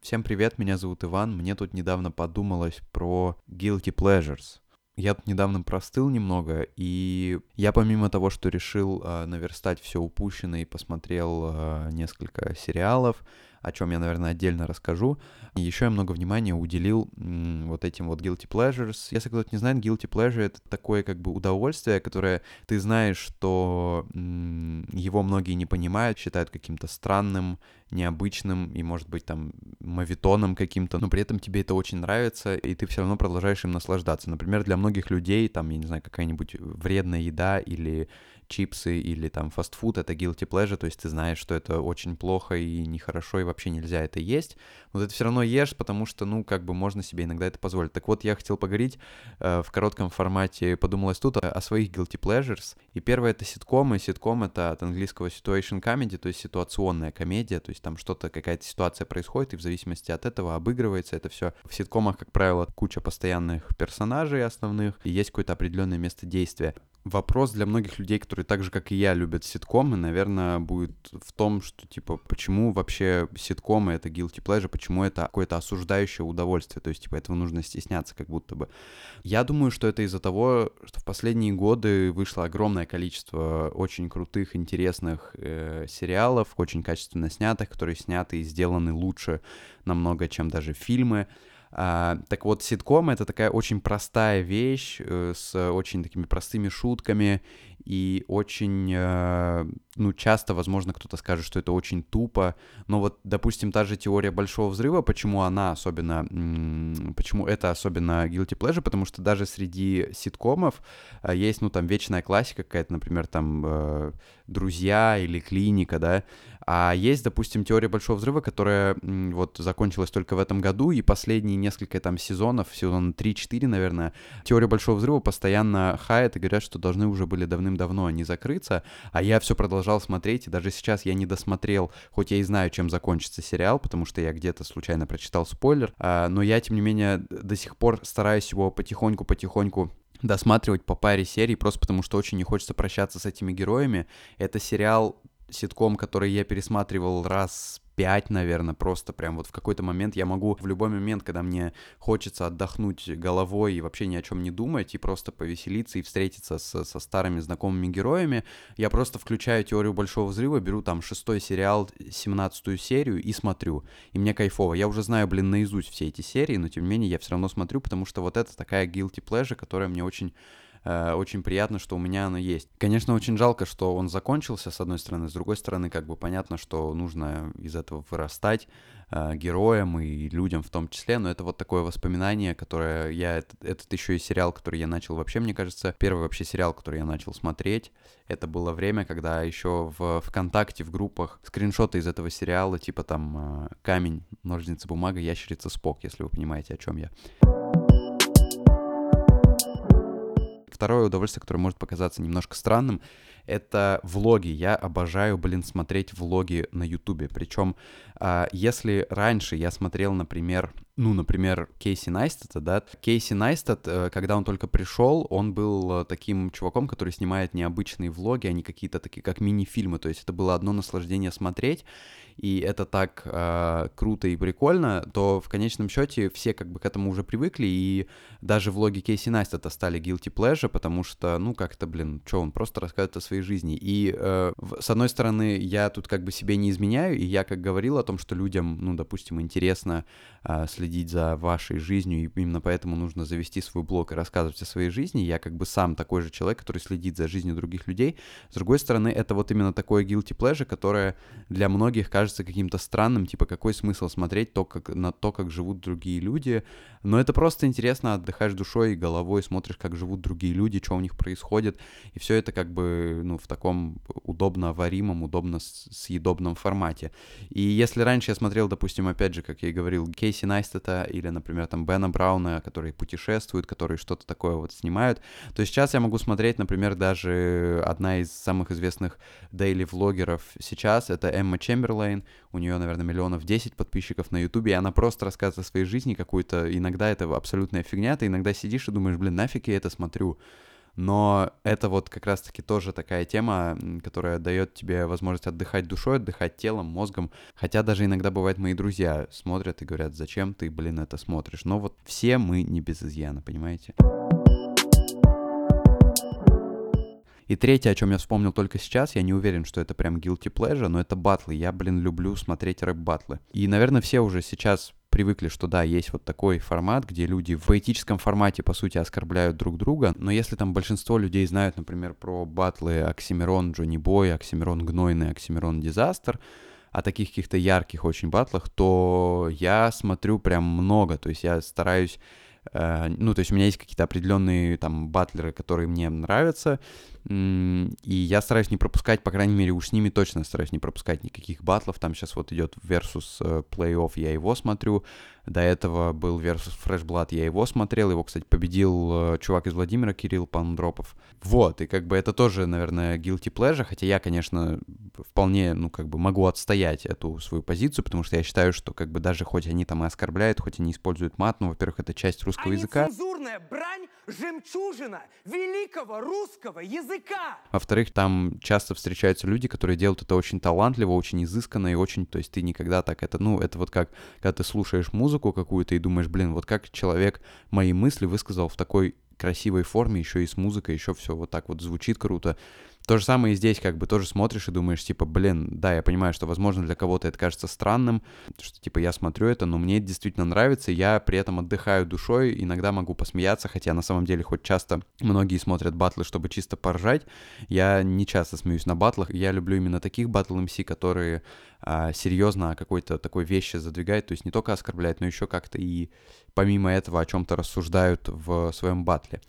Всем привет, меня зовут Иван. Мне тут недавно подумалось про guilty pleasures. Я тут недавно простыл немного, и я помимо того, что решил э, наверстать все упущенное и посмотрел э, несколько сериалов, о чем я, наверное, отдельно расскажу. И еще я много внимания уделил м, вот этим вот guilty pleasures. Если кто-то не знает, guilty pleasure — это такое как бы удовольствие, которое ты знаешь, что м, его многие не понимают, считают каким-то странным, необычным и, может быть, там, мавитоном каким-то, но при этом тебе это очень нравится, и ты все равно продолжаешь им наслаждаться. Например, для многих людей, там, я не знаю, какая-нибудь вредная еда или чипсы или там фастфуд — это guilty pleasure, то есть ты знаешь, что это очень плохо и нехорошо, и нельзя это есть, но ты это все равно ешь, потому что, ну, как бы можно себе иногда это позволить. Так вот, я хотел поговорить э, в коротком формате, подумалось тут, о, о своих guilty pleasures, и первое — это ситкомы, ситком — это от английского situation comedy, то есть ситуационная комедия, то есть там что-то, какая-то ситуация происходит, и в зависимости от этого обыгрывается это все. В ситкомах, как правило, куча постоянных персонажей основных, и есть какое-то определенное место действия вопрос для многих людей, которые так же, как и я, любят ситкомы, наверное, будет в том, что, типа, почему вообще ситкомы — это guilty pleasure, почему это какое-то осуждающее удовольствие, то есть, типа, этого нужно стесняться как будто бы. Я думаю, что это из-за того, что в последние годы вышло огромное количество очень крутых, интересных э, сериалов, очень качественно снятых, которые сняты и сделаны лучше намного, чем даже фильмы. А, так вот, ситком — это такая очень простая вещь э, с очень такими простыми шутками и очень, э, ну, часто, возможно, кто-то скажет, что это очень тупо, но вот, допустим, та же теория Большого Взрыва, почему она особенно, почему это особенно guilty pleasure, потому что даже среди ситкомов э, есть, ну, там, вечная классика какая-то, например, там, э, «Друзья» или «Клиника», да, а есть, допустим, теория Большого Взрыва, которая вот закончилась только в этом году, и последние несколько там сезонов, сезон 3-4, наверное, теория Большого Взрыва постоянно хает и говорят, что должны уже были давным-давно они закрыться, а я все продолжал смотреть, и даже сейчас я не досмотрел, хоть я и знаю, чем закончится сериал, потому что я где-то случайно прочитал спойлер, а, но я, тем не менее, до сих пор стараюсь его потихоньку-потихоньку досматривать по паре серий, просто потому что очень не хочется прощаться с этими героями. Это сериал ситком, который я пересматривал раз пять, наверное, просто прям вот в какой-то момент я могу в любой момент, когда мне хочется отдохнуть головой и вообще ни о чем не думать, и просто повеселиться и встретиться с, со старыми знакомыми героями, я просто включаю теорию Большого Взрыва, беру там шестой сериал, семнадцатую серию и смотрю. И мне кайфово. Я уже знаю, блин, наизусть все эти серии, но тем не менее я все равно смотрю, потому что вот это такая guilty pleasure, которая мне очень Э, очень приятно, что у меня оно есть. Конечно, очень жалко, что он закончился, с одной стороны, с другой стороны, как бы понятно, что нужно из этого вырастать э, героям и людям в том числе, но это вот такое воспоминание, которое я, этот, этот еще и сериал, который я начал вообще, мне кажется, первый вообще сериал, который я начал смотреть, это было время, когда еще в ВКонтакте, в группах скриншоты из этого сериала, типа там э, камень, ножницы, бумага, ящерица, спок, если вы понимаете, о чем я. Второе удовольствие, которое может показаться немножко странным, это влоги. Я обожаю, блин, смотреть влоги на Ютубе. Причем, а, если раньше я смотрел, например, ну, например, Кейси Найстата, да, Кейси Найстат, э, когда он только пришел, он был э, таким чуваком, который снимает необычные влоги, не какие-то такие, как мини-фильмы, то есть это было одно наслаждение смотреть, и это так э, круто и прикольно, то в конечном счете все как бы к этому уже привыкли, и даже влоги Кейси Найстата стали guilty pleasure, потому что, ну, как-то, блин, что, он просто рассказывает о своей жизни, и э, с одной стороны, я тут как бы себе не изменяю, и я как говорил о том, что людям, ну, допустим, интересно э, следить следить за вашей жизнью, и именно поэтому нужно завести свой блог и рассказывать о своей жизни. Я как бы сам такой же человек, который следит за жизнью других людей. С другой стороны, это вот именно такое guilty pleasure, которое для многих кажется каким-то странным, типа какой смысл смотреть то, как, на то, как живут другие люди. Но это просто интересно, отдыхаешь душой и головой, смотришь, как живут другие люди, что у них происходит, и все это как бы, ну, в таком удобно варимом, удобно съедобном формате. И если раньше я смотрел, допустим, опять же, как я и говорил, Кейси Найст Нейстета или, например, там Бена Брауна, которые путешествуют, которые что-то такое вот снимают, то сейчас я могу смотреть, например, даже одна из самых известных дейли-влогеров сейчас, это Эмма Чемберлейн, у нее, наверное, миллионов 10 подписчиков на Ютубе, и она просто рассказывает о своей жизни какую-то, иногда это абсолютная фигня, ты иногда сидишь и думаешь, блин, нафиг я это смотрю, но это вот как раз-таки тоже такая тема, которая дает тебе возможность отдыхать душой, отдыхать телом, мозгом. Хотя даже иногда бывает мои друзья смотрят и говорят, зачем ты, блин, это смотришь. Но вот все мы не без изъяна, понимаете? И третье, о чем я вспомнил только сейчас, я не уверен, что это прям guilty pleasure, но это батлы. Я, блин, люблю смотреть рэп-батлы. И, наверное, все уже сейчас привыкли, что да, есть вот такой формат, где люди в поэтическом формате, по сути, оскорбляют друг друга, но если там большинство людей знают, например, про батлы Оксимирон Джонни Бой, Оксимирон Гнойный, Оксимирон Дизастер, о таких каких-то ярких очень батлах, то я смотрю прям много, то есть я стараюсь ну, то есть у меня есть какие-то определенные там батлеры, которые мне нравятся, и я стараюсь не пропускать, по крайней мере, уж с ними точно стараюсь не пропускать никаких батлов. Там сейчас вот идет Versus э, Playoff, я его смотрю. До этого был Versus Fresh Blood, я его смотрел. Его, кстати, победил э, чувак из Владимира, Кирилл Пандропов. Вот, и как бы это тоже, наверное, guilty pleasure, хотя я, конечно, вполне, ну, как бы могу отстоять эту свою позицию, потому что я считаю, что как бы даже хоть они там и оскорбляют, хоть они используют мат, ну, во-первых, это часть русского а языка. Нецензурная брань — жемчужина великого русского языка. Во-вторых, там часто встречаются люди, которые делают это очень талантливо, очень изысканно и очень, то есть ты никогда так это, ну, это вот как, когда ты слушаешь музыку какую-то и думаешь, блин, вот как человек мои мысли высказал в такой красивой форме, еще и с музыкой, еще все вот так вот звучит круто. То же самое и здесь, как бы тоже смотришь и думаешь, типа, блин, да, я понимаю, что, возможно, для кого-то это кажется странным, что, типа, я смотрю это, но мне это действительно нравится, я при этом отдыхаю душой, иногда могу посмеяться, хотя на самом деле хоть часто многие смотрят батлы, чтобы чисто поржать, я не часто смеюсь на батлах, я люблю именно таких батл МС, которые а, серьезно какой-то такой вещи задвигают, то есть не только оскорбляют, но еще как-то и помимо этого о чем-то рассуждают в своем батле.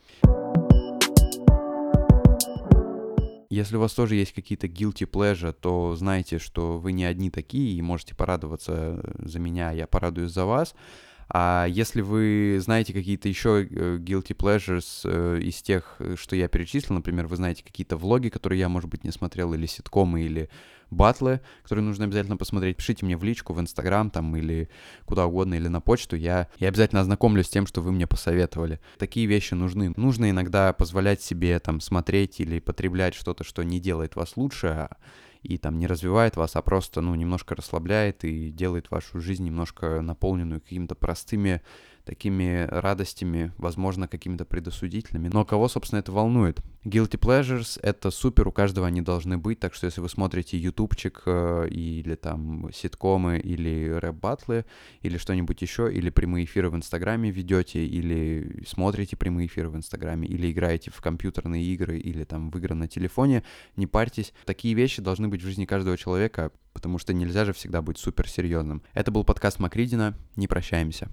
Если у вас тоже есть какие-то guilty pleasure, то знайте, что вы не одни такие и можете порадоваться за меня, я порадуюсь за вас. А если вы знаете какие-то еще э, guilty pleasures э, из тех, э, что я перечислил, например, вы знаете какие-то влоги, которые я, может быть, не смотрел, или ситкомы, или батлы, которые нужно обязательно посмотреть, пишите мне в личку, в Инстаграм там или куда угодно, или на почту, я, я обязательно ознакомлюсь с тем, что вы мне посоветовали. Такие вещи нужны. Нужно иногда позволять себе там смотреть или потреблять что-то, что не делает вас лучше, а и там не развивает вас, а просто, ну, немножко расслабляет и делает вашу жизнь немножко наполненную какими-то простыми такими радостями, возможно, какими-то предосудительными. Но кого, собственно, это волнует? Guilty Pleasures — это супер, у каждого они должны быть, так что если вы смотрите ютубчик э, или там ситкомы, или рэп-батлы, или что-нибудь еще, или прямые эфиры в Инстаграме ведете, или смотрите прямые эфиры в Инстаграме, или играете в компьютерные игры, или там в игры на телефоне, не парьтесь. Такие вещи должны быть в жизни каждого человека, потому что нельзя же всегда быть супер серьезным. Это был подкаст Макридина, не прощаемся.